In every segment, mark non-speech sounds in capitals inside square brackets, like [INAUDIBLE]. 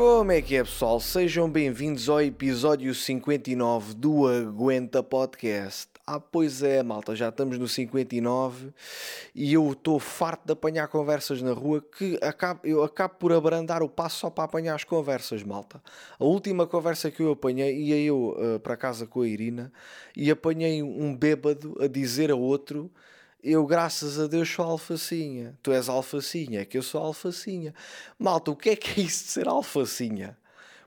Como é que é, pessoal? Sejam bem-vindos ao episódio 59 do Aguenta Podcast. Ah, pois é, malta, já estamos no 59 e eu estou farto de apanhar conversas na rua que acabo, eu acabo por abrandar o passo só para apanhar as conversas, malta. A última conversa que eu apanhei, ia eu uh, para casa com a Irina e apanhei um bêbado a dizer a outro eu, graças a Deus, sou alfacinha. Tu és alfacinha, é que eu sou alfacinha. Malta, o que é que é isso de ser alfacinha?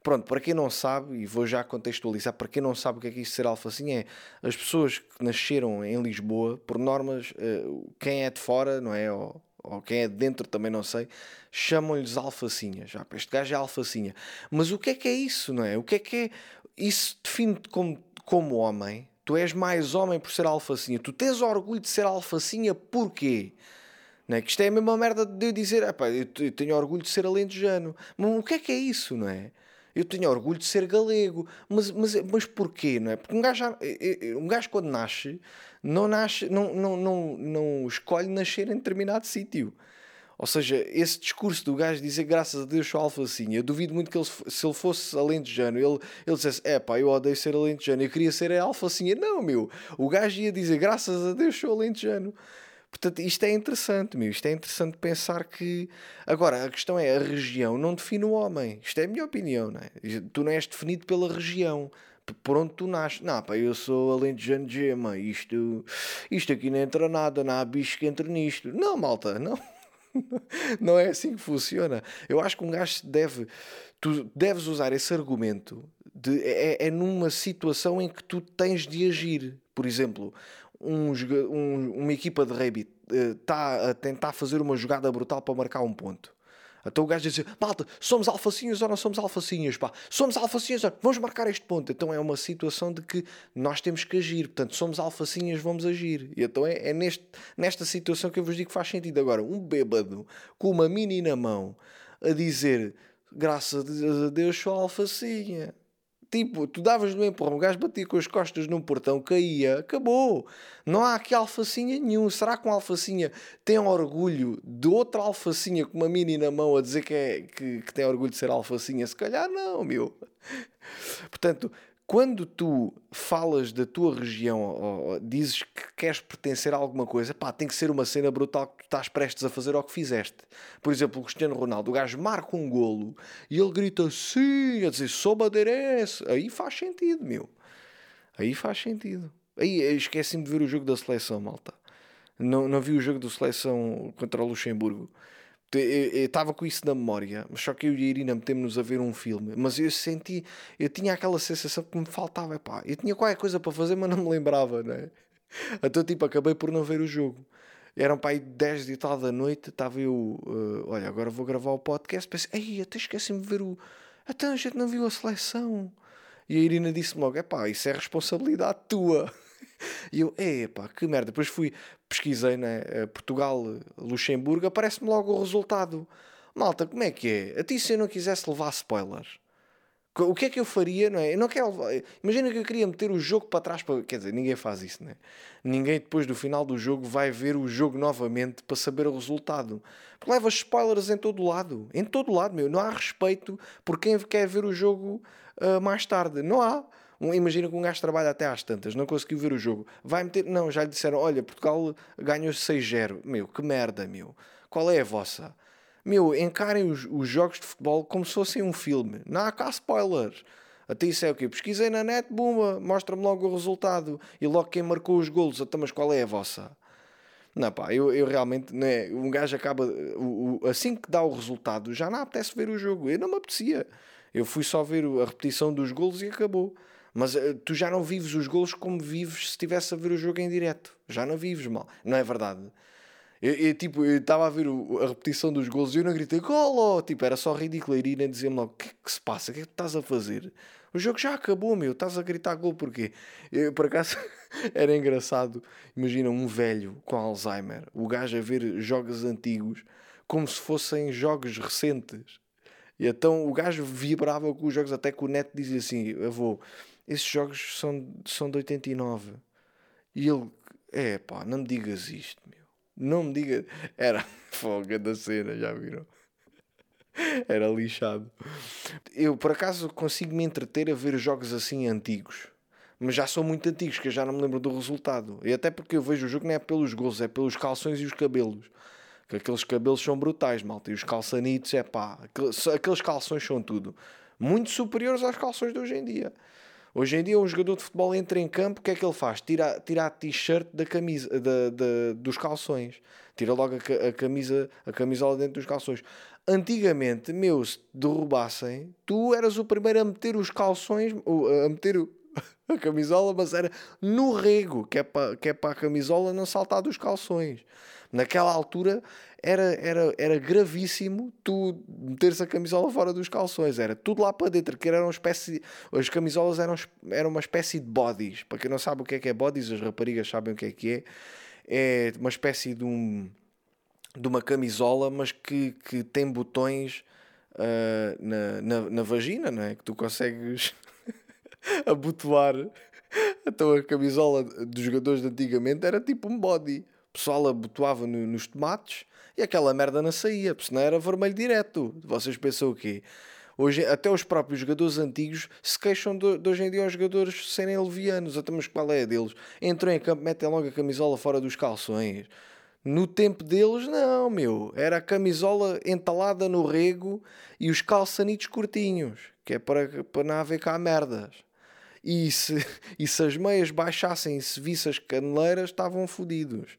Pronto, para quem não sabe, e vou já contextualizar, para quem não sabe o que é que é isso de ser alfacinha, é as pessoas que nasceram em Lisboa, por normas, eh, quem é de fora, não é? Ou, ou quem é de dentro também não sei, chamam-lhes alfacinhas. Já, este gajo é alfacinha. Mas o que é que é isso, não é? O que é que é. Isso define-te como, como homem, Tu és mais homem por ser alfacinha. Tu tens orgulho de ser alfacinha porquê? Não é? Que isto é a mesma merda de eu dizer, eu tenho orgulho de ser alentejano. Mas o que é que é isso, não é? Eu tenho orgulho de ser galego. Mas, mas, mas porquê, não é? Porque um gajo, um gajo quando nasce, não, nasce não, não, não, não escolhe nascer em determinado sítio. Ou seja, esse discurso do gajo dizer graças a Deus sou alfacinha, eu duvido muito que ele, se ele fosse alentejano, ele, ele dissesse, é pá, eu odeio ser alentejano, eu queria ser alfacinha. Não, meu, o gajo ia dizer graças a Deus sou alentejano. Portanto, isto é interessante, meu. Isto é interessante pensar que. Agora, a questão é: a região não define o homem. Isto é a minha opinião, não é? Tu não és definido pela região. Por onde tu nasces. Não, pá, eu sou alentejano de gema. Isto, isto aqui não entra nada. Não há bicho que entre nisto. Não, malta, não. [LAUGHS] não é assim que funciona. Eu acho que um gajo deve. Tu deves usar esse argumento de, é, é numa situação em que tu tens de agir. Por exemplo, um, um, uma equipa de rugby está eh, a tentar fazer uma jogada brutal para marcar um ponto. Então o gajo diz assim, malta, somos alfacinhas ou não somos alfacinhas, pá. Somos alfacinhas, vamos marcar este ponto. Então é uma situação de que nós temos que agir. Portanto, somos alfacinhas, vamos agir. E então é, é neste, nesta situação que eu vos digo que faz sentido. Agora, um bêbado com uma mini na mão a dizer, graças a Deus sou alfacinha. Tipo, tu davas no empurrão, o gajo batia com as costas num portão, caía, acabou. Não há aqui alfacinha nenhum. Será que um alfacinha tem orgulho de outra alfacinha com uma mini na mão a dizer que, é, que, que tem orgulho de ser alfacinha? Se calhar não, meu. Portanto, quando tu falas da tua região ou, ou, dizes que queres pertencer a alguma coisa, pá, tem que ser uma cena brutal que tu estás prestes a fazer ao que fizeste. Por exemplo, o Cristiano Ronaldo, o gajo marca um golo e ele grita sim, a dizer sou madeirense. Aí faz sentido, meu. Aí faz sentido. Aí esqueci-me de ver o jogo da seleção, malta. Não, não vi o jogo da seleção contra o Luxemburgo. Eu estava com isso na memória, mas só que eu e a Irina metemos-nos a ver um filme. Mas eu senti, eu tinha aquela sensação que me faltava, pá. Eu tinha qualquer coisa para fazer, mas não me lembrava, né? Então, tipo, acabei por não ver o jogo. Eram para aí 10 e tal da noite, estava eu, uh, olha, agora vou gravar o podcast. Pensei, ei, até esqueci-me de ver o. Até a gente não viu a seleção. E a Irina disse-me logo, é pá, isso é responsabilidade tua. E eu, epá, que merda. Depois fui, pesquisei, né? Eh, Portugal, Luxemburgo, aparece-me logo o resultado. Malta, como é que é? A ti se eu não quisesse levar spoilers, o que é que eu faria, não é? Eu não quero levar... Imagina que eu queria meter o jogo para trás, para... quer dizer, ninguém faz isso, né? Ninguém depois do final do jogo vai ver o jogo novamente para saber o resultado. Porque leva spoilers em todo lado, em todo lado, meu. Não há respeito por quem quer ver o jogo uh, mais tarde. Não há. Imagina que um gajo trabalha até às tantas, não conseguiu ver o jogo. Vai meter. Não, já lhe disseram: olha, Portugal ganhou 6-0. Meu, que merda, meu. Qual é a vossa? Meu, encarem os, os jogos de futebol como se fossem um filme. Não há cá spoilers. Até isso é o quê? Pesquisei na net, bumba, mostra-me logo o resultado. E logo quem marcou os golos. Até, mas qual é a vossa? Não, pá, eu, eu realmente, né, um gajo acaba, o, o, assim que dá o resultado, já não apetece ver o jogo. Eu não me apetecia. Eu fui só ver a repetição dos golos e acabou. Mas uh, tu já não vives os golos como vives se estivesse a ver o jogo em direto. Já não vives mal. Não é verdade? Eu, eu tipo, estava a ver o, a repetição dos golos e eu não gritei golo. Tipo, era só ridículo. A Irina dizia-me logo: o que é que se passa? O que é que estás a fazer? O jogo já acabou, meu. Estás a gritar gol porquê? Eu, por acaso [LAUGHS] era engraçado. Imagina um velho com Alzheimer, o gajo a ver jogos antigos como se fossem jogos recentes. E então o gajo vibrava com os jogos, até que o neto dizia assim: vou esses jogos são, são de 89. E ele, é pá, não me digas isto, meu. Não me diga. Era [LAUGHS] folga da cena, já viram? Era lixado. Eu, por acaso, consigo me entreter a ver jogos assim antigos. Mas já são muito antigos, que eu já não me lembro do resultado. E até porque eu vejo o jogo não é pelos gols, é pelos calções e os cabelos. Que aqueles cabelos são brutais, malta. E os calçanitos, é pá. Aqueles calções são tudo. Muito superiores aos calções de hoje em dia. Hoje em dia, um jogador de futebol entra em campo, o que é que ele faz? Tira, tira a t-shirt da camisa, da, da, dos calções. Tira logo a, a, camisa, a camisola dentro dos calções. Antigamente, meu, se derrubassem, tu eras o primeiro a meter os calções, a meter [LAUGHS] a camisola, mas era no rego, que é para que é para a camisola não saltar dos calções. Naquela altura era, era, era gravíssimo tu meteres a camisola fora dos calções, era tudo lá para dentro, que era uma espécie, as camisolas eram, eram uma espécie de bodies. Para quem não sabe o que é que é bodies, as raparigas sabem o que é que é. É uma espécie de um de uma camisola, mas que, que tem botões uh, na, na, na, vagina, não é? Que tu consegues [LAUGHS] abotoar. Então a camisola dos jogadores de antigamente era tipo um body. Pessoal abotoava no, nos tomates e aquela merda não saía, porque senão era vermelho direto. Vocês pensam o quê? Hoje, até os próprios jogadores antigos se queixam de, de hoje em dia os jogadores serem levianos. Até mas qual é a deles? Entram em campo, metem logo a camisola fora dos calções. No tempo deles, não, meu. Era a camisola entalada no rego e os calçanitos curtinhos, que é para, para não haver cá merdas. E se, [LAUGHS] e se as meias baixassem e se visse as caneleiras, estavam fodidos.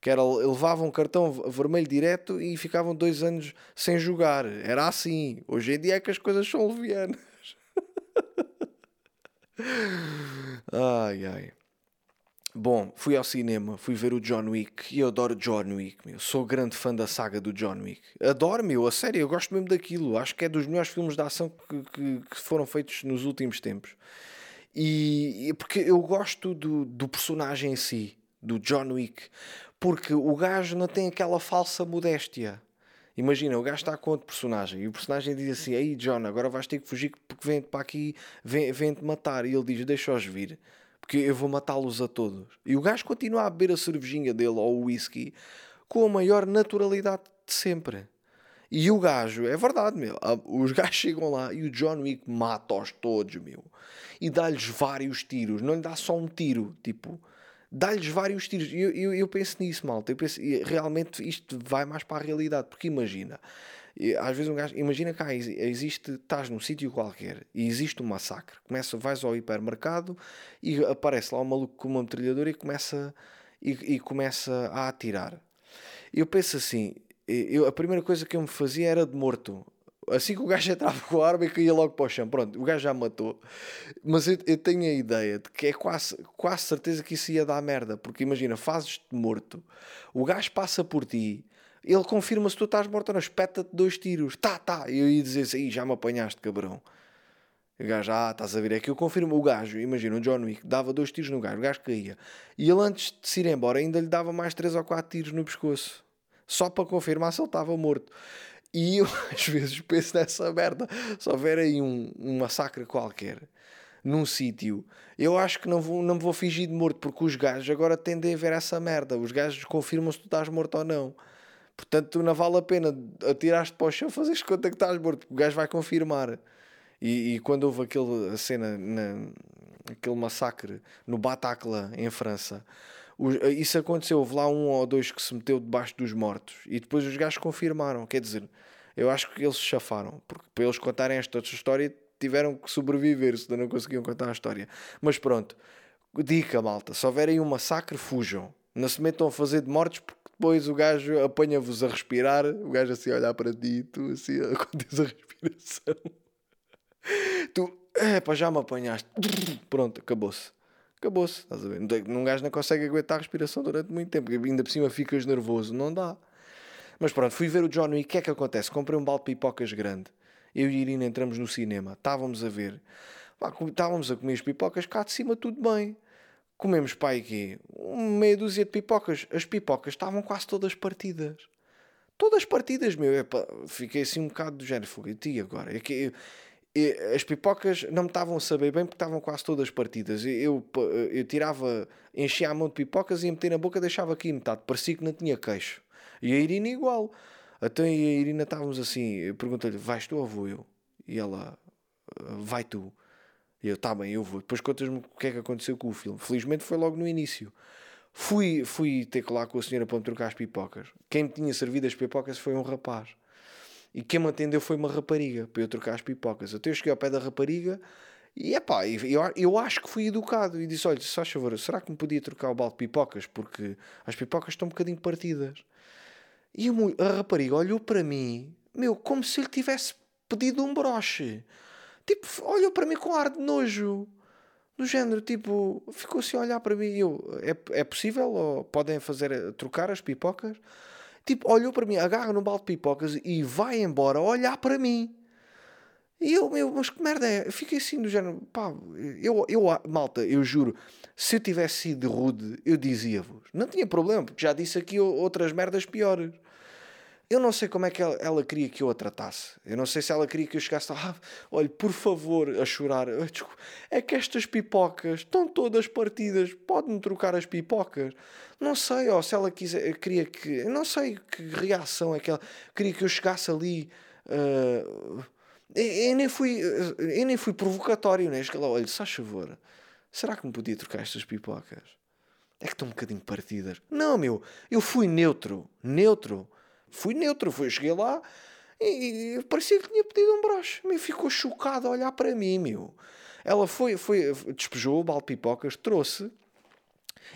Que era, levavam um cartão vermelho direto e ficavam dois anos sem jogar. Era assim. Hoje em dia é que as coisas são levianas. [LAUGHS] ai, ai. Bom, fui ao cinema, fui ver o John Wick e eu adoro John Wick, meu. Sou grande fã da saga do John Wick. Adoro, meu, a sério, eu gosto mesmo daquilo. Acho que é dos melhores filmes de ação que, que, que foram feitos nos últimos tempos. E, e porque eu gosto do, do personagem em si, do John Wick, porque o gajo não tem aquela falsa modéstia. Imagina, o gajo está com outro personagem e o personagem diz assim: Aí, John, agora vais ter que fugir porque vem-te para aqui, vem-te matar. E ele diz: Deixa-os vir porque eu vou matá-los a todos. E o gajo continua a beber a cervejinha dele ou o whisky com a maior naturalidade de sempre. E o gajo, é verdade, meu. Os [LAUGHS] gajos chegam lá e o John Wick mata-os todos, meu. E dá-lhes vários tiros. Não lhe dá só um tiro, tipo, dá-lhes vários tiros. Eu, eu, eu, penso nisso, malta. Eu penso, realmente isto vai mais para a realidade. Porque imagina, às vezes um gajo, imagina cá, existe, estás num sítio qualquer e existe um massacre. Começa, vais ao hipermercado e aparece lá um maluco com uma metralhadora e começa, e, e começa a atirar. Eu penso assim, eu, a primeira coisa que eu me fazia era de morto. Assim que o gajo entrava com a arma e caía logo para o chão. Pronto, o gajo já matou. Mas eu, eu tenho a ideia de que é quase, quase certeza que isso ia dar merda. Porque imagina, fazes-te morto, o gajo passa por ti ele confirma se tu estás morto ou não, espeta-te dois tiros, tá, tá. E eu ia dizer assim, já me apanhaste, cabrão. O gajo, ah, estás a ver, é que eu confirmo o gajo, imagina, o John Wick, dava dois tiros no gajo, o gajo caía. E ele antes de se ir embora ainda lhe dava mais três ou quatro tiros no pescoço. Só para confirmar se ele estava morto. E eu [LAUGHS] às vezes penso nessa merda. Se houver aí um, um massacre qualquer, num sítio, eu acho que não, vou, não me vou fingir de morto, porque os gajos agora tendem a ver essa merda. Os gajos confirmam se tu estás morto ou não. Portanto, não vale a pena atirar-te para o chão, [LAUGHS] fazeres conta que estás morto, o gajo vai confirmar. E, e quando houve aquele, a cena, na, aquele massacre no Bataclan, em França, isso aconteceu. Houve lá um ou dois que se meteu debaixo dos mortos e depois os gajos confirmaram. Quer dizer, eu acho que eles se chafaram, porque para eles contarem esta história tiveram que sobreviver, senão não conseguiam contar a história. Mas pronto, dica malta: se houverem um massacre, fujam. Não se metam a fazer de mortos porque depois o gajo apanha-vos a respirar, o gajo assim a olhar para ti, tu assim [LAUGHS] a contes a respiração. Tu, é pá, já me apanhaste. Pronto, acabou-se. Acabou-se, estás a ver? Um gajo não consegue aguentar a respiração durante muito tempo, ainda por cima ficas nervoso, não dá. Mas pronto, fui ver o John e o que é que acontece? Comprei um balde de pipocas grande. Eu e Irina entramos no cinema, estávamos a ver, estávamos a comer as pipocas, cá de cima tudo bem comemos pai aqui meia dúzia de pipocas. As pipocas estavam quase todas partidas. Todas partidas, meu. Epa, fiquei assim um bocado do género. Fogo, e agora? É que eu, as pipocas não me estavam a saber bem porque estavam quase todas partidas. Eu, eu, eu tirava, enchia a mão de pipocas e ia meter na boca deixava aqui metade. Parecia que não tinha queixo. E a Irina igual. Até a Irina estávamos assim, perguntei-lhe, vais tu ou vou eu? E ela, vai tu. E eu, tá bem, eu vou. Depois contas-me o que é que aconteceu com o filme. Felizmente foi logo no início. Fui, fui ter que lá com a senhora para me trocar as pipocas. Quem me tinha servido as pipocas foi um rapaz. E quem me atendeu foi uma rapariga para eu trocar as pipocas. Até eu cheguei ao pé da rapariga e é pá, eu, eu acho que fui educado e disse: Olha, só favor, será que me podia trocar o balde de pipocas? Porque as pipocas estão um bocadinho partidas. E a, rapariga olhou para mim, meu, como se ele tivesse pedido um broche. Tipo, olhou para mim com ar de nojo. Do género, tipo, ficou assim a olhar para mim e eu, é, é possível? Ou podem fazer, trocar as pipocas? Tipo, olhou para mim, agarra no balde de pipocas e vai embora olhar para mim. E eu, meu, mas que merda é? Eu fiquei assim do género, pá, eu, eu, malta, eu juro, se eu tivesse sido rude, eu dizia-vos. Não tinha problema, porque já disse aqui outras merdas piores. Eu não sei como é que ela, ela, queria que eu a tratasse. Eu não sei se ela queria que eu chegasse ah, olha, por favor, a chorar. É que estas pipocas estão todas partidas. Pode-me trocar as pipocas? Não sei, ou se ela quiser, queria que. Não sei que reação é que ela queria que eu chegasse ali. Uh, eu, eu, nem fui, eu nem fui provocatório, né? Lá, olha, só favor, será que me podia trocar estas pipocas? É que estão um bocadinho partidas. Não, meu, eu fui neutro. Neutro. Fui neutro, fui, cheguei lá e, e parecia que tinha pedido um broche. Me ficou chocado a olhar para mim, meu. Ela foi, foi despejou o balde de pipocas, trouxe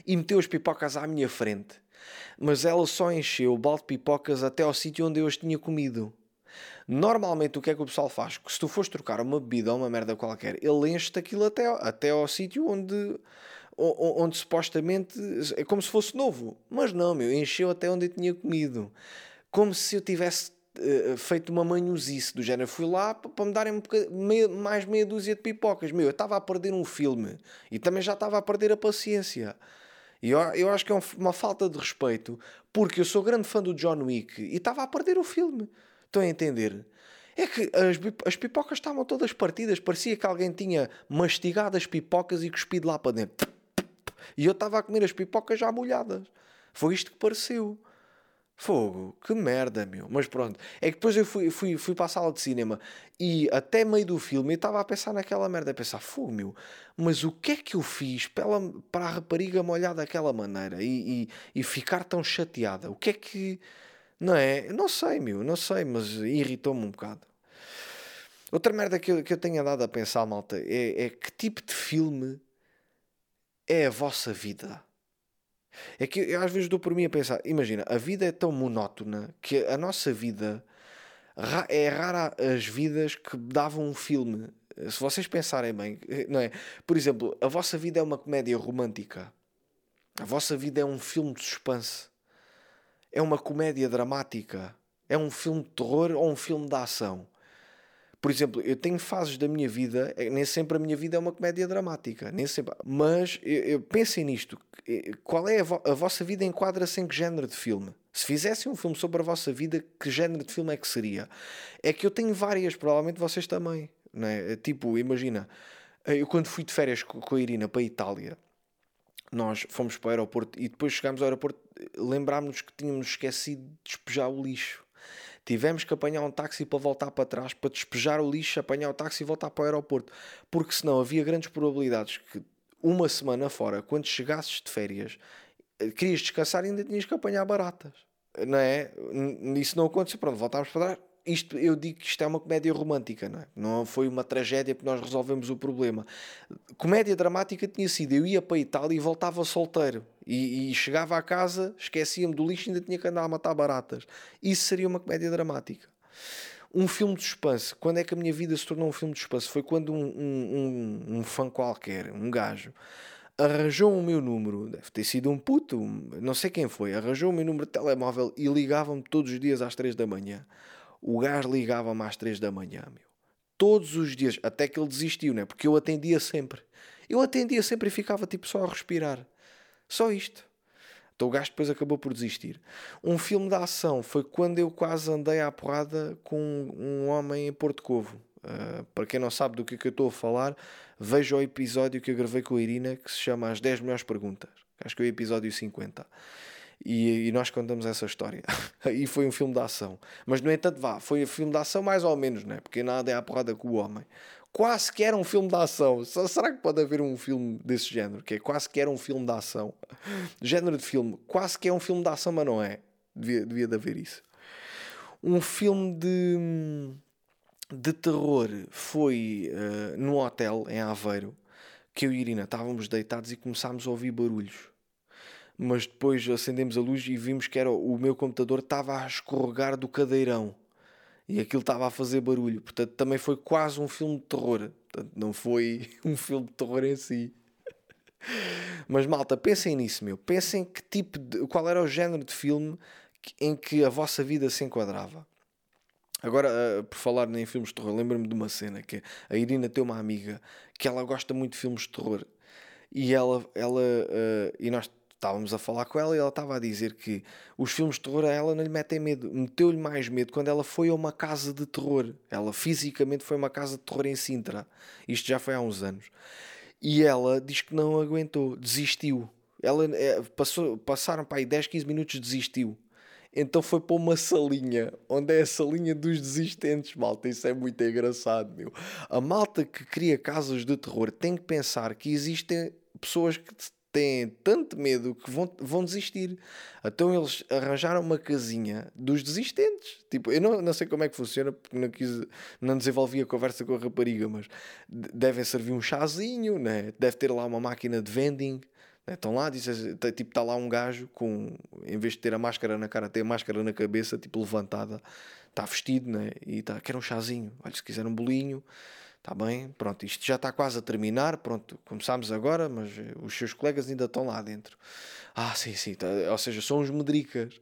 e meteu as pipocas à minha frente. Mas ela só encheu o balde de pipocas até ao sítio onde eu as tinha comido. Normalmente o que é que o pessoal faz? Se tu fores trocar uma bebida ou uma merda qualquer, ele enche-te aquilo até, até ao sítio onde, onde supostamente é como se fosse novo. Mas não, meu, encheu até onde eu tinha comido como se eu tivesse uh, feito uma manhosice do género. Fui lá para me darem um mais meia dúzia de pipocas. Meu, eu estava a perder um filme e também já estava a perder a paciência. E eu, eu acho que é uma falta de respeito, porque eu sou grande fã do John Wick e estava a perder o filme. Estão a entender? É que as, as pipocas estavam todas partidas, parecia que alguém tinha mastigado as pipocas e cuspido lá para dentro. E eu estava a comer as pipocas já molhadas. Foi isto que pareceu. Fogo, que merda, meu. Mas pronto, é que depois eu fui, fui, fui para a sala de cinema e até meio do filme eu estava a pensar naquela merda, a pensar, fogo, meu, mas o que é que eu fiz para, ela, para a rapariga me olhar daquela maneira e, e, e ficar tão chateada? O que é que. Não é? Não sei, meu, não sei, mas irritou-me um bocado. Outra merda que eu, que eu tenho dado a pensar, malta, é, é que tipo de filme é a vossa vida? É que eu às vezes dou por mim a pensar, imagina, a vida é tão monótona que a nossa vida é rara as vidas que davam um filme. Se vocês pensarem bem, não é? Por exemplo, a vossa vida é uma comédia romântica. A vossa vida é um filme de suspense. É uma comédia dramática. É um filme de terror ou um filme de ação. Por exemplo, eu tenho fases da minha vida, é, nem sempre a minha vida é uma comédia dramática, nem sempre. Mas eu, eu pensem nisto: qual é a, vo a vossa vida enquadra-se em que género de filme? Se fizessem um filme sobre a vossa vida, que género de filme é que seria? É que eu tenho várias, provavelmente vocês também. Não é? Tipo, imagina, eu quando fui de férias com a Irina para a Itália, nós fomos para o aeroporto e depois chegámos ao aeroporto, lembrámos-nos que tínhamos esquecido de despejar o lixo. Tivemos que apanhar um táxi para voltar para trás, para despejar o lixo, apanhar o táxi e voltar para o aeroporto. Porque senão havia grandes probabilidades que uma semana fora, quando chegasses de férias, eh, querias descansar e ainda tinhas que apanhar baratas. Não é? Isso não aconteceu. Pronto, voltámos para trás isto, eu digo que isto é uma comédia romântica, não é? Não foi uma tragédia porque nós resolvemos o problema. Comédia dramática tinha sido: eu ia para a Itália e voltava solteiro. E, e chegava à casa, esquecia-me do lixo e ainda tinha que andar a matar baratas. Isso seria uma comédia dramática. Um filme de suspense. Quando é que a minha vida se tornou um filme de suspense? Foi quando um, um, um, um fã qualquer, um gajo, arranjou o meu número, deve ter sido um puto, não sei quem foi, arranjou o meu número de telemóvel e ligava-me todos os dias às 3 da manhã. O gajo ligava-me às 3 da manhã, meu. Todos os dias, até que ele desistiu, né? Porque eu atendia sempre. Eu atendia sempre e ficava tipo só a respirar. Só isto. Então o gajo depois acabou por desistir. Um filme de ação foi quando eu quase andei à porrada com um homem em Porto Covo. Uh, para quem não sabe do que, é que eu estou a falar, veja o episódio que eu gravei com a Irina que se chama As 10 Melhores Perguntas. Acho que é o episódio 50. E, e nós contamos essa história. [LAUGHS] e foi um filme de ação. Mas, no entanto, vá, foi um filme de ação mais ou menos, né? Porque nada é a porrada com o homem. Quase que era um filme de ação. Será que pode haver um filme desse género? Que é quase que era um filme de ação. [LAUGHS] Género de filme. Quase que é um filme de ação, mas não é. Devia, devia de haver isso. Um filme de, de terror foi uh, num hotel em Aveiro que eu e Irina estávamos deitados e começámos a ouvir barulhos mas depois acendemos a luz e vimos que era o meu computador estava a escorregar do cadeirão e aquilo estava a fazer barulho. Portanto, também foi quase um filme de terror. Portanto, não foi [LAUGHS] um filme de terror em si. Mas malta, pensem nisso, meu. Pensem que tipo de, qual era o género de filme em que a vossa vida se enquadrava. Agora, uh, por falar em filmes de terror, lembro-me de uma cena que a Irina tem uma amiga que ela gosta muito de filmes de terror e ela, ela uh, e nós estávamos a falar com ela e ela estava a dizer que os filmes de terror a ela não lhe metem medo. Meteu-lhe mais medo quando ela foi a uma casa de terror. Ela fisicamente foi a uma casa de terror em Sintra. Isto já foi há uns anos. E ela diz que não aguentou, desistiu. Ela é, passou, passaram para aí 10, 15 minutos, desistiu. Então foi para uma salinha, onde é a salinha dos desistentes, malta. Isso é muito engraçado, meu. A malta que cria casas de terror tem que pensar que existem pessoas que têm tanto medo que vão, vão desistir. Então eles arranjaram uma casinha dos desistentes. Tipo, eu não, não sei como é que funciona, porque não, quis, não desenvolvi a conversa com a rapariga, mas devem servir um chazinho, né? deve ter lá uma máquina de vending. Né? Estão lá, diz, tipo, está lá um gajo com, em vez de ter a máscara na cara, tem a máscara na cabeça, tipo levantada, está vestido, né? E está, quer um chazinho. Olha, se quiser um bolinho, Está bem? Pronto, isto já está quase a terminar. Pronto, começámos agora, mas eh, os seus colegas ainda estão lá dentro. Ah, sim, sim. Tá, ou seja, são os medricas.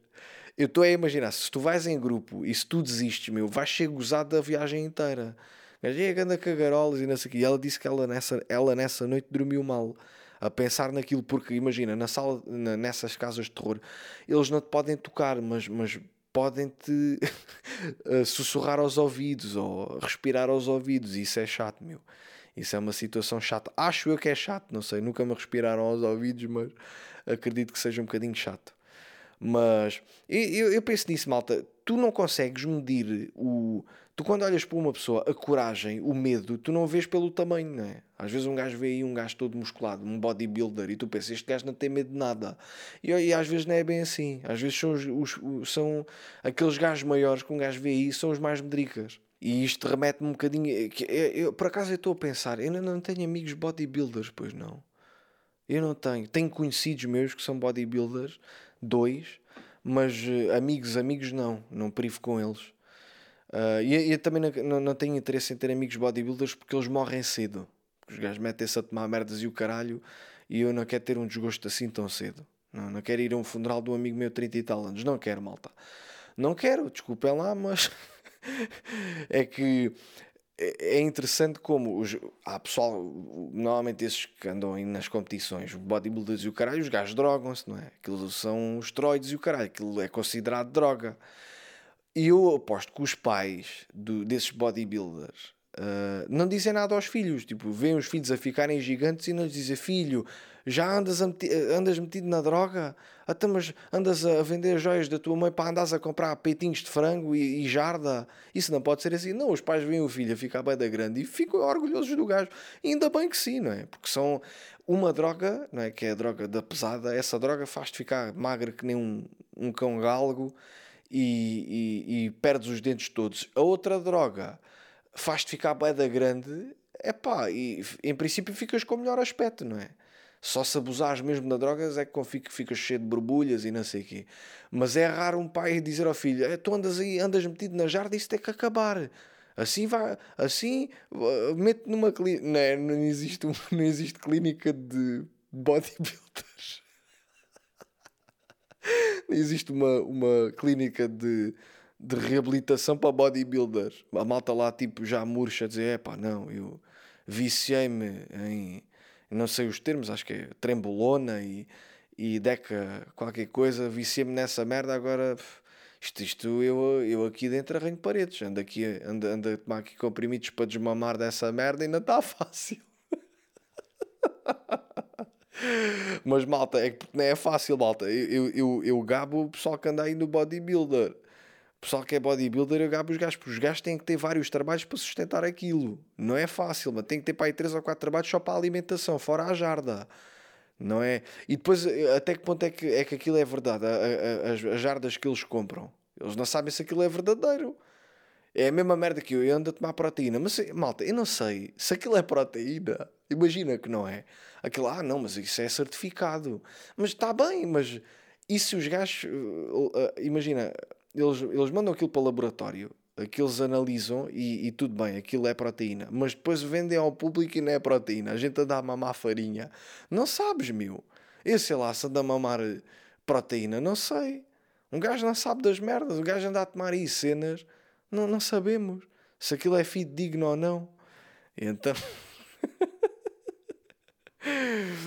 Eu estou a imaginar, se tu vais em grupo e se tu desistes, meu, vais ser gozado da viagem inteira. Mas é anda cagarolas e não sei o quê. E ela disse que ela nessa, ela nessa noite dormiu mal a pensar naquilo, porque imagina, na sala, na, nessas casas de terror, eles não te podem tocar, mas, mas podem-te [LAUGHS] eh, sussurrar aos ouvidos ou respirar aos ouvidos. Isso é chato, meu. Isso é uma situação chata. Acho eu que é chato, não sei. Nunca me respiraram aos ouvidos, mas acredito que seja um bocadinho chato. Mas eu, eu penso nisso, malta. Tu não consegues medir o, Tu, quando olhas para uma pessoa, a coragem, o medo, tu não vês pelo tamanho, não é? Às vezes um gajo vê aí um gajo todo musculado, um bodybuilder, e tu pensas, este gajo não tem medo de nada. E, e às vezes não é bem assim. Às vezes são, os, os, são aqueles gajos maiores que um gajo vê aí, são os mais medricas. E isto remete-me um bocadinho. Eu, eu, por acaso eu estou a pensar, eu não, não tenho amigos bodybuilders, pois não. Eu não tenho. Tenho conhecidos meus que são bodybuilders, dois, mas uh, amigos, amigos não. Não privo com eles. Uh, e eu também não, não, tenho interesse em ter amigos bodybuilders porque eles morrem cedo. Os gajos metem-se a tomar merdas e o caralho e eu não quero ter um desgosto assim tão cedo. Não, não quero ir a um funeral de um amigo meu de 30 e tal anos. Não quero, malta. Não quero, desculpem lá, mas [LAUGHS] é que é, é interessante como os, há pessoal, normalmente esses que andam aí nas competições, bodybuilders e o caralho, os gajos drogam-se, não é? Aquilo são esteroides e o caralho, aquilo é considerado droga. E eu aposto que os pais do, desses bodybuilders uh, não dizem nada aos filhos. Tipo, veem os filhos a ficarem gigantes e não lhes dizem: Filho, já andas, meti andas metido na droga? Até mas andas a vender joias da tua mãe para andas a comprar peitinhos de frango e, e, jarda? Isso não pode ser assim. Não, os pais veem o filho a ficar bem da grande e ficam orgulhosos do gajo. E ainda bem que sim, não é? Porque são uma droga, não é? Que é a droga da pesada. Essa droga faz-te ficar magra que nem um, um cão galgo e, e, e perdes os dentes todos. A outra droga faz-te ficar da grande, é pá, e em princípio ficas com o melhor aspecto, não é? Só se abusares mesmo da drogas é que fica, ficas cheio de borbulhas e não sei o quê. Mas é raro um pai dizer ao filho: é, tu andas aí, andas metido na jarda, isso tem que acabar. Assim vai, assim, mete numa clínica. Não, é, não, existe, [LAUGHS] não existe clínica de bodybuilders [LAUGHS] existe uma, uma clínica de, de reabilitação para bodybuilders. A malta lá, tipo, já murcha a dizer: é pá, não, eu viciei-me em, não sei os termos, acho que é trembolona e, e deca qualquer coisa, viciei-me nessa merda, agora. Isto, isto eu, eu aqui dentro arranho paredes, ando aqui ando, ando a tomar aqui comprimidos para desmamar dessa merda e não está [LAUGHS] fácil. [LAUGHS] Mas malta, é que não é fácil, malta. Eu, eu, eu, eu gabo o pessoal que anda aí no bodybuilder. O pessoal que é bodybuilder, eu gabo os gajos, porque os gajos têm que ter vários trabalhos para sustentar aquilo. Não é fácil, mas tem que ter para aí 3 ou 4 trabalhos só para a alimentação, fora a jarda. Não é? E depois, até que ponto é que, é que aquilo é verdade? A, a, as, as jardas que eles compram, eles não sabem se aquilo é verdadeiro. É a mesma merda que eu, eu ando a tomar proteína. Mas, malta, eu não sei se aquilo é proteína. Imagina que não é. Aquilo, ah, não, mas isso é certificado. Mas está bem, mas e se os gajos. Uh, uh, imagina, eles, eles mandam aquilo para o laboratório, aqueles analisam e, e, tudo bem, aquilo é proteína. Mas depois vendem ao público e não é proteína. A gente anda a mamar farinha. Não sabes, meu. Eu sei lá, se anda a mamar proteína, não sei. Um gajo não sabe das merdas. O gajo anda a tomar aí cenas não, não sabemos se aquilo é digno ou não. Então. [LAUGHS]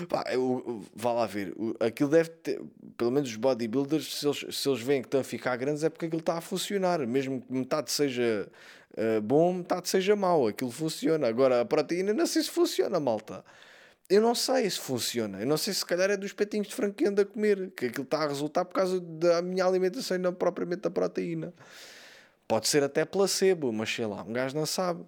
Pá, eu, vá lá ver. Aquilo deve ter. Pelo menos os bodybuilders, se eles, se eles veem que estão a ficar grandes, é porque aquilo está a funcionar. Mesmo que metade seja uh, bom, metade seja mau. Aquilo funciona. Agora, a proteína, não sei se funciona, malta. Eu não sei se funciona. Eu não sei se calhar é dos petinhos de frango que ando a comer. Que aquilo está a resultar por causa da minha alimentação e não propriamente da proteína. Pode ser até placebo, mas sei lá, um gajo não sabe.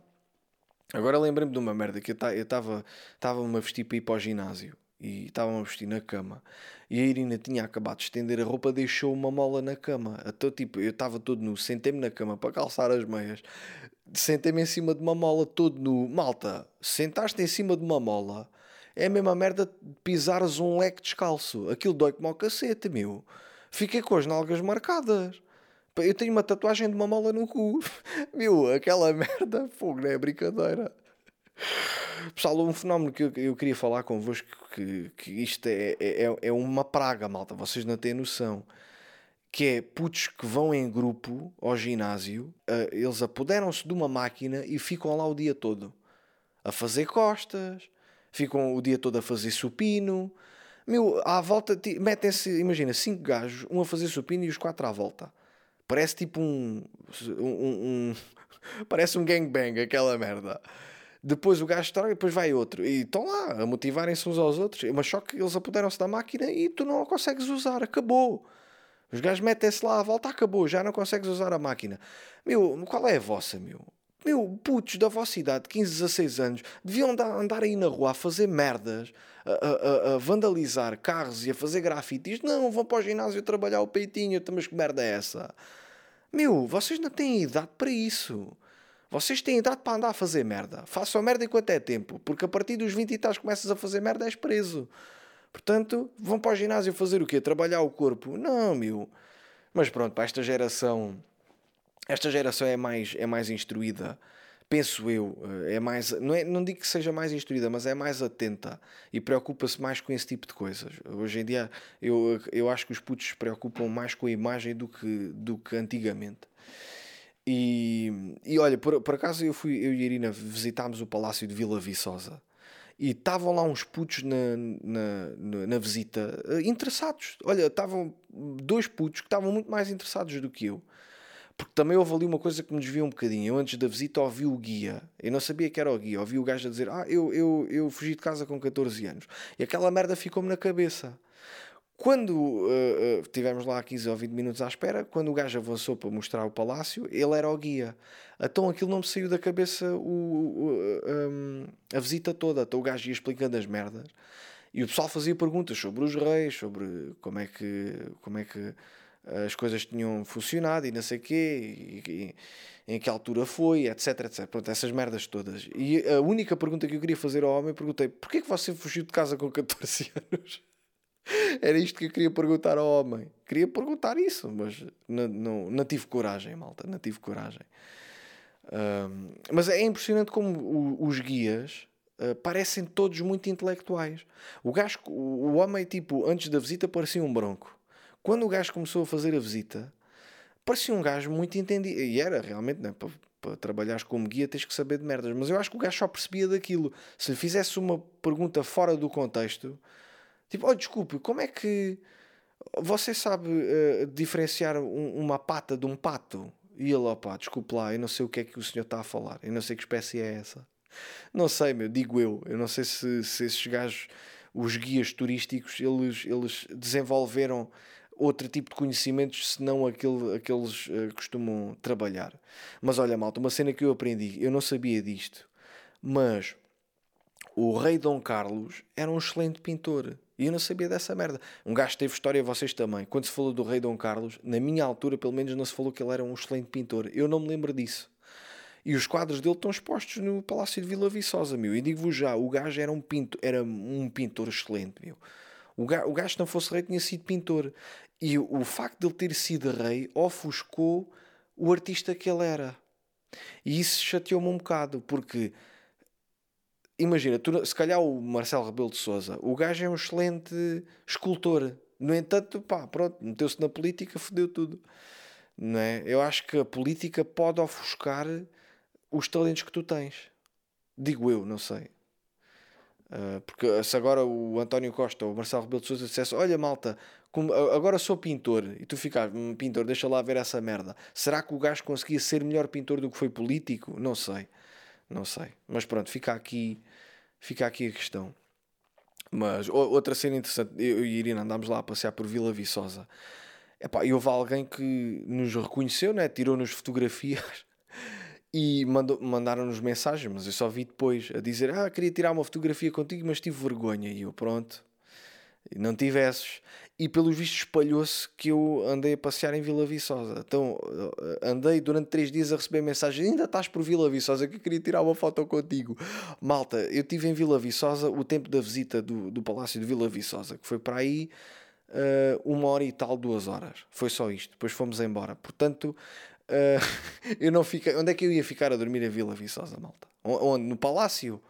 Agora lembrei-me de uma merda que eu estava-me a vestir para ir para o ginásio e estava-me a vestir na cama e a Irina tinha acabado de estender a roupa, deixou uma mola na cama. Até, tipo, eu estava todo nu, sentei-me na cama para calçar as meias, sentei-me em cima de uma mola todo nu. Malta, sentaste em cima de uma mola é a mesma merda de pisares um leque descalço. Aquilo dói como ao cacete, meu. Fiquei com as nalgas marcadas. Eu tenho uma tatuagem de uma mola no cu. [LAUGHS] Meu, aquela [LAUGHS] merda, fogo, não é brincadeira. Pessoal, um fenómeno que eu, queria falar convosco, que, que isto é, é, é, é uma praga, malta, vocês não têm noção. Que é putos que vão em grupo ao ginásio, uh, eles apoderam-se de uma máquina e ficam lá o dia todo a fazer costas, ficam o dia todo a fazer supino. Meu, à volta, metem-se, imagina, cinco gajos, um a fazer supino e os quatro à volta. Parece tipo um, um, um [LAUGHS] parece um gangbang, aquela merda. Depois o gajo estraga e depois vai outro. E estão lá a motivarem-se uns aos outros. Mas só que eles apoderam-se da máquina e tu não a consegues usar. Acabou. Os gajos metem-se lá à volta, acabou. Já não consegues usar a máquina. Meu, qual é a vossa, meu? Meu, putos da vossa idade, 15, 16 anos, deviam andar, aí na rua a fazer merdas, a, a, a, vandalizar carros e a fazer grafites. Não, vão para o ginásio trabalhar o peitinho, então, mas que merda é essa? Meu, vocês não têm idade para isso. Vocês têm idade para andar a fazer merda. Façam merda enquanto é tempo, porque a partir dos 20 e tal começas a fazer merda, és preso. Portanto, vão para o ginásio fazer o quê? Trabalhar o corpo? Não, meu. Mas pronto, para esta geração esta geração é mais, é mais instruída, penso eu, eh, é mais, não, é, não digo que seja mais instruída, mas é mais atenta e preocupa-se mais com esse tipo de coisas. Hoje em dia eu, eu acho que os putos se preocupam mais com a imagem do que, do que antigamente. E, e olha, por, por acaso eu, fui, eu e a Irina visitámos o Palácio de Vila Viçosa e estavam lá uns putos na, na, na, visita eh, interessados. Olha, estavam dois putos que estavam muito mais interessados do que eu. Porque também houve ali uma coisa que me desviou um bocadinho. Eu antes da visita ouvi o guia. Eu não sabia que era o guia. Ouvi o gajo a dizer: Ah, eu, eu, eu fugi de casa com 14 anos. E aquela merda ficou-me na cabeça. Quando uh, uh, tivemos lá 15 ou 20 minutos à espera, quando o gajo avançou para mostrar o palácio, ele era o guia. Então aquilo não me saiu da cabeça o, o um, a visita toda. Então o gajo ia explicando as merdas. E o pessoal fazia perguntas sobre os reis, sobre como é que. Como é que as coisas tinham funcionado e não sei o quê, e, e, em que altura foi, etc, etc. Pronto, essas merdas todas. E a única pergunta que eu queria fazer ao homem, perguntei, porquê que você fugiu de casa com 14 [LAUGHS] anos? Era isto que eu queria perguntar ao homem. Queria perguntar isso, mas não, não, não tive coragem, malta, não tive coragem. Um, mas é impressionante como o, os guias uh, parecem todos muito intelectuais. O gajo, o, o homem, tipo, antes da visita parecia um bronco. Quando o gajo começou a fazer a visita, parecia um gajo muito entendido. E era realmente, né, para, para trabalhares como guia tens que saber de merdas. Mas eu acho que o gajo só percebia daquilo. Se lhe fizesse uma pergunta fora do contexto, tipo, oh, desculpe, como é que você sabe uh, diferenciar um, uma pata de um pato? E ele, opá, desculpe lá, eu não sei o que é que o senhor está a falar, eu não sei que espécie é essa. Não sei, meu, digo eu. Eu não sei se, se esses gajos os guias turísticos eles, eles desenvolveram outro tipo de conhecimentos senão aquele, aqueles uh, costumam trabalhar. Mas olha, malta, uma cena que eu aprendi, eu não sabia disto, mas o rei Dom Carlos era um excelente pintor. E eu não sabia dessa merda. Um gajo teve história, vocês também. Quando se falou do rei Dom Carlos, na minha altura, pelo menos, não se falou que ele era um excelente pintor. Eu não me lembro disso. E os quadros dele estão expostos no Palácio de Vila Viçosa, meu. E digo-vos já, o gajo era um pintor, era um pintor excelente, meu. O gajo, o gajo, se não fosse rei, tinha sido pintor. E o, facto de ele ter sido rei ofuscou o artista que ele era. E isso chateou-me um bocado, porque imagina, tu, se calhar o Marcelo Rebelo de Souza, o gajo é um excelente escultor. No entanto, pá, pronto, meteu-se na política, fodeu tudo. Não é? Eu acho que a política pode ofuscar os talentos que tu tens. Digo eu, não sei. Uh, porque se agora o António Costa ou o Marcelo Rebelo de Souza dissesse: Olha, malta, agora sou pintor, e tu ficas, hum, pintor, deixa lá ver essa merda. Será que o gajo conseguia ser melhor pintor do que foi político? Não sei. Não sei. Mas pronto, fica aqui, fica aqui a questão. Mas outra cena interessante, eu e Irina andámos lá a passear por Vila Viçosa. Epá, e houve alguém que nos reconheceu, né? tirou-nos fotografias [LAUGHS] e mandaram-nos mensagens, mas eu só vi depois a dizer: Ah, queria tirar uma fotografia contigo, mas tive vergonha. E eu, pronto, não tivesses. E pelos vistos espalhou-se que eu andei a passear em Vila Viçosa. Então eh, andei durante três dias a receber mensagens: ainda estás por Vila Viçosa que eu queria tirar uma foto contigo. Malta, eu estive em Vila Viçosa o tempo da visita do, do Palácio de Vila Viçosa, que foi para aí uh, uma hora e tal, duas horas. Foi só isto. Depois fomos embora. Portanto, uh, [LAUGHS] eu não fiquei. Onde é que eu ia ficar a dormir em Vila Viçosa, malta? Onde? No Palácio?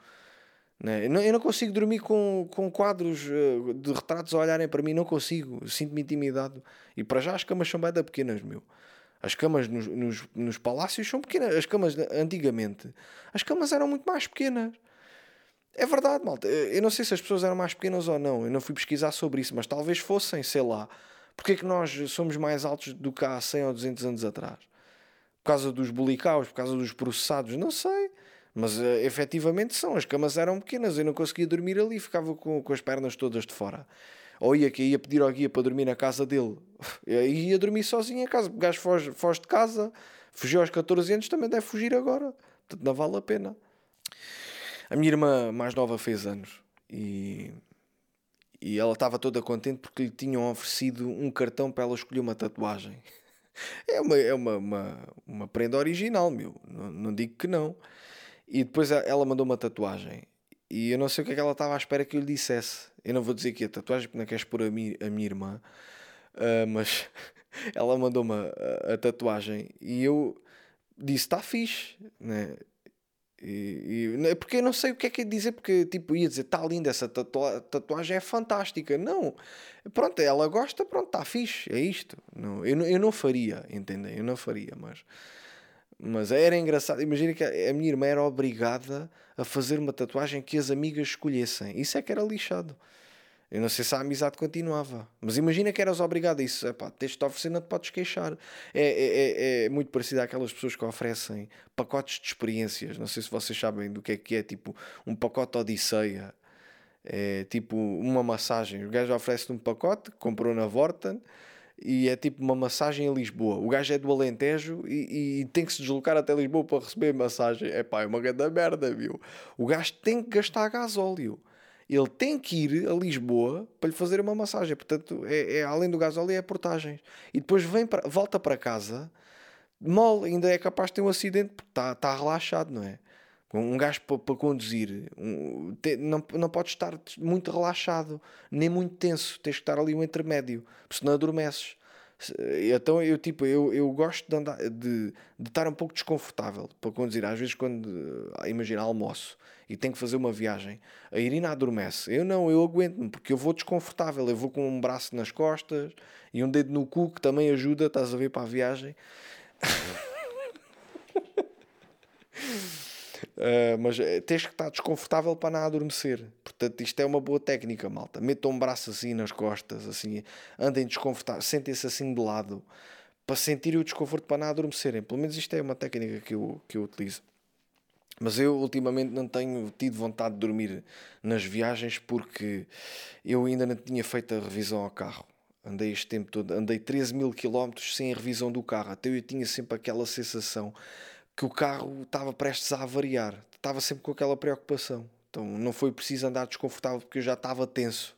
Né? Eu, não, eu não consigo dormir com, com quadros uh, de retratos a olharem para mim, não consigo, sinto-me intimidado. E para já as camas são bem pequenas, meu. As camas nos, nos, nos, palácios são pequenas. As camas antigamente, as camas eram muito mais pequenas. É verdade, malta. Eu não sei se as pessoas eram mais pequenas ou não. Eu não fui pesquisar sobre isso, mas talvez fossem, sei lá. Porque é que nós somos mais altos do que há 100 ou 200 anos atrás? Por causa dos bulicaus, por causa dos processados? Não sei. Mas uh, efetivamente são, as camas eram pequenas, eu não conseguia dormir ali, ficava com, com as pernas todas de fora. Ou ia que ia pedir ao guia para dormir na casa dele, [LAUGHS] eu ia dormir sozinho em casa, o gajo foge, foge de casa, fugiu aos 14 anos, também deve fugir agora, portanto não vale a pena. A minha irmã mais nova fez anos e, e ela estava toda contente porque lhe tinham oferecido um cartão para ela escolher uma tatuagem. [LAUGHS] É uma, é uma, uma, uma prenda original, meu, não, não digo que não. E depois ela mandou uma tatuagem. E eu não sei o que é que ela estava à espera que eu lhe dissesse. Eu não vou dizer que a tatuagem, porque não queres pôr a, mi, a minha irmã. Uh, mas [LAUGHS] ela mandou-me a, a, tatuagem e eu disse: está fixe, né? E, e, porque eu não sei o que é que é dizer, porque tipo, ia dizer, está linda essa tatua tatuagem, é fantástica. Não, pronto, ela gosta, pronto, está fixe, é isto. Não, eu, eu não faria, entendem? Eu não faria, mas mas era engraçado. Imagina que a minha irmã era obrigada a fazer uma tatuagem que as amigas escolhessem. Isso é que era lixado. Eu não sei se a amizade continuava. Mas imagina que eras obrigado a isso. Epá, tens de oferecer, não te podes queixar. É, é, é, é muito parecido àquelas pessoas que oferecem pacotes de experiências. Não sei se vocês sabem do que é que é. Tipo, um pacote Odisseia. É tipo uma massagem. O gajo oferece um pacote, comprou na Vorten e é tipo uma massagem em Lisboa. O gajo é do Alentejo e, e tem que se deslocar até Lisboa para receber massagem. É pá, é uma grande merda, viu? O gajo tem que gastar gasóleo. Ele tem que ir a Lisboa para lhe fazer uma massagem. Portanto, é, é além do gasóleo, é portagens. E depois vem para, volta para casa, mole, ainda é capaz de ter um acidente porque está tá relaxado, não é? Um gajo para, conduzir um, te, não, não pode estar muito relaxado, nem muito tenso, tens que estar ali um intermédio, porque senão adormeces. Então eu tipo, eu, eu gosto de, andar, de, de estar um pouco desconfortável para conduzir. Às vezes quando ah, imagina almoço e tenho que fazer uma viagem, a Irina adormece. Eu não, eu aguento-me, porque eu vou desconfortável, eu vou com um braço nas costas e um dedo no cu que também ajuda, estás a ver para a viagem. [LAUGHS] Uh, mas eh, tens que estar desconfortável para não adormecer. Portanto, isto é uma boa técnica, malta. Metam um braço assim nas costas, assim, andem desconfortáveis, sentem-se assim de lado, para sentirem o desconforto para não adormecerem. Pelo menos isto é uma técnica que eu, que eu utilizo. Mas eu ultimamente não tenho tido vontade de dormir nas viagens porque eu ainda não tinha feito a revisão ao carro. Andei este tempo todo, andei 13 mil quilómetros sem a revisão do carro. Até eu tinha sempre aquela sensação que o carro estava prestes a avariar. Estava sempre com aquela preocupação. Então não foi preciso andar desconfortável porque eu já estava tenso.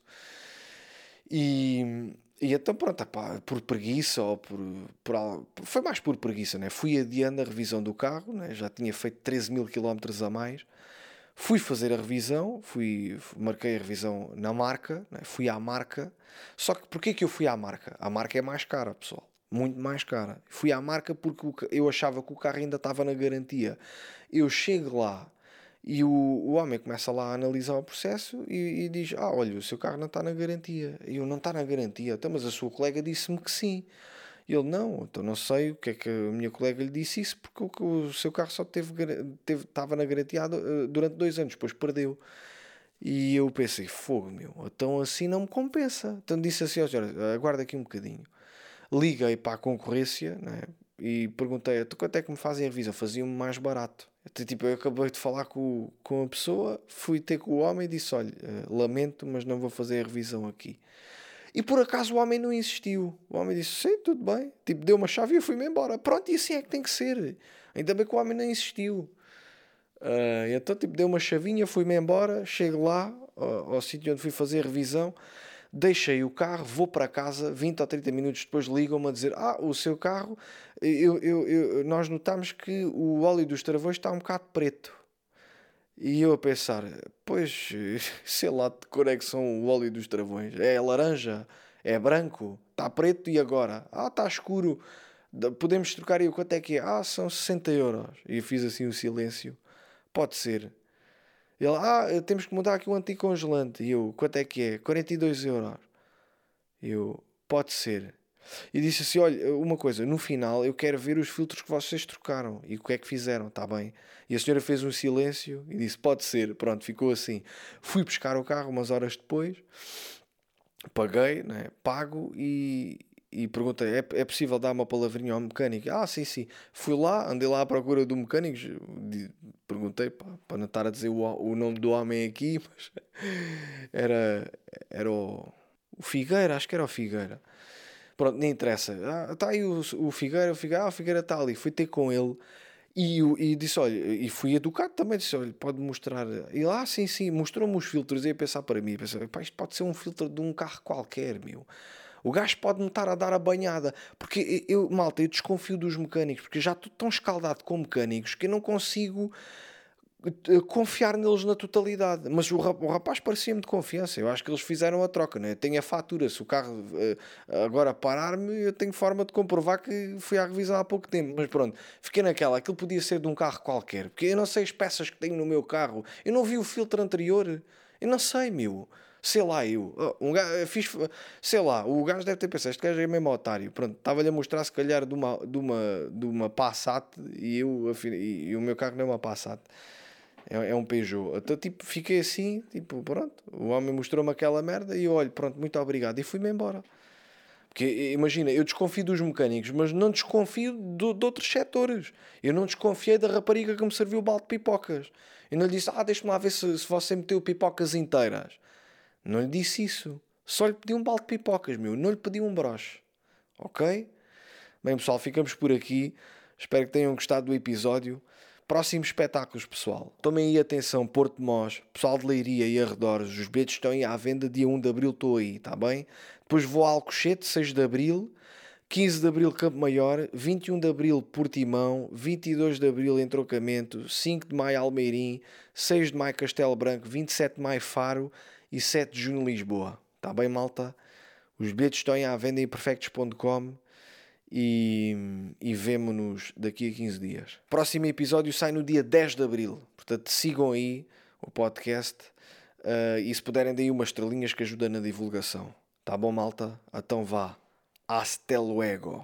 E, e então pronto, por preguiça ou por, por, Foi mais por preguiça, né? Fui adiando a revisão do carro, né? já tinha feito 13 mil quilómetros a mais. Fui fazer a revisão, fui, marquei a revisão na marca, né? fui à marca. Só que porquê que eu fui à marca? A marca é mais cara, pessoal. Muito mais cara. Fui à marca porque eu achava que o carro ainda estava na garantia. Eu chego lá, e o, o homem começa lá a analisar o processo e, e diz: Ah, olha, o seu carro não está na garantia. E eu não está na garantia. Então, mas a sua colega disse-me que sim. E ele: Não, então não sei o que é que a minha colega lhe disse isso, porque o, o seu carro só teve, teve, estava na garantia eh, durante dois anos, depois perdeu. E eu pensei: Fogo, meu, então assim não me compensa. Então disse assim: senhora, aguarda aqui um bocadinho. Liguei para a concorrência né, e perguntei: Quanto é que me fazem a revisão? Faziam-me mais barato. Então, tipo, eu acabei de falar com, com a pessoa, fui ter com o homem e disse: Olha, eh, lamento, mas não vou fazer a revisão aqui. E por acaso o homem não insistiu. O homem disse: Sim, tudo bem. Tipo, deu uma chave e eu fui-me embora. Pronto, e assim é que tem que ser. Ainda bem que o homem não insistiu. Uh, então, tipo, deu uma chavinha, fui-me embora. Chego lá, ao, ao sítio onde fui fazer a revisão deixei o carro, vou para casa, 20 ou 30 minutos depois ligam-me a dizer: Ah, o seu carro, eu, eu, eu, nós notamos que o óleo dos travões está um bocado preto. E eu a pensar: Pois, [LAUGHS] sei lá de cor é que são o óleo dos travões. É laranja? É branco? Está preto e agora? Ah, está escuro. Podemos trocar o quanto é que é? Ah, são 60 euros. E eu fiz assim um silêncio. Pode ser. Ele, ah, temos que mudar aqui o anticongelante. E eu, quanto é que é? 42 euros. Eu, pode ser. E disse assim: olha, uma coisa, no final eu quero ver os filtros que vocês trocaram e o que é que fizeram, está bem? E a senhora fez um silêncio e disse: pode ser. Pronto, ficou assim. Fui buscar o carro umas horas depois, paguei, né? pago e, e perguntei: é, é possível dar uma palavrinha ao mecânico? Ah, sim, sim. Fui lá, andei lá à procura do mecânico, perguntei para não estar a dizer o, o nome do homem aqui, [LAUGHS] mas era, era o, o Figueira, acho que era o Figueira. Pronto, nem interessa. Ah, está aí o, o Figueira, o Figueira, ah, o Figueira está ali. Fui ter com ele e, e disse: Olha, e fui educado também. Disse: Olha, pode mostrar. E lá, ah, sim, sim, mostrou-me os filtros. E ia pensar para mim: pensei, pá, isto pode ser um filtro de um carro qualquer, meu. O gajo pode me estar a dar a banhada. Porque eu, malta, eu desconfio dos mecânicos, porque já estou tão escaldado com mecânicos que eu não consigo eh, confiar neles na totalidade. Mas o rapaz parecia-me de confiança. Eu acho que eles fizeram a troca. Né? Tenho a fatura. Se o carro eh, agora parar-me, eu tenho forma de comprovar que fui à revisão há pouco tempo. Mas pronto, fiquei naquela. Aquilo podia ser de um carro qualquer. Porque eu não sei as peças que tenho no meu carro. Eu não vi o filtro anterior. Eu não sei, meu sei lá, eu, um gajo, fiz, sei lá, o gajo deve ter pensado, este gajo é mesmo otário, pronto, estava-lhe a mostrar se calhar de uma, de uma, de uma Passat e, eu, e, e o meu carro não é uma Passat, é, é um Peugeot, então tipo, fiquei assim, tipo, pronto, o homem mostrou-me aquela merda e eu olho, pronto, muito obrigado, e fui-me embora. Porque imagina, eu desconfio dos mecânicos, mas não desconfio de, de outros setores. Eu não desconfiei da rapariga que me serviu o balde de pipocas. Eu não lhe disse, ah, deixa-me lá ver se, se você meteu pipocas inteiras. Não lhe disse isso. Só lhe pedi um balde de pipocas, meu. Não lhe pedi um broche. Ok? Bem, pessoal, ficamos por aqui. Espero que tenham gostado do episódio. Próximos espetáculos, pessoal. Tomem aí atenção, Porto de Mós, pessoal de Leiria e arredores. Os bilhetes estão aí à venda. Dia 1 de Abril estou aí, está bem? Depois vou a Alcochete, 6 de Abril. 15 de Abril Campo Maior, 21 de Abril Portimão, 22 de Abril Entrocamento, 5 de Maio Almeirim, 6 de Maio Castelo Branco, 27 de Maio Faro e 7 de junho Lisboa. Está bem, malta? Os bilhetes estão à venda em perfectos.com e, e vemo-nos daqui a 15 dias. Próximo episódio sai no dia 10 de Abril, portanto sigam aí o podcast uh, e se puderem daí umas estrelinhas que ajudam na divulgação. Tá bom, malta? Então vá. Hasta luego.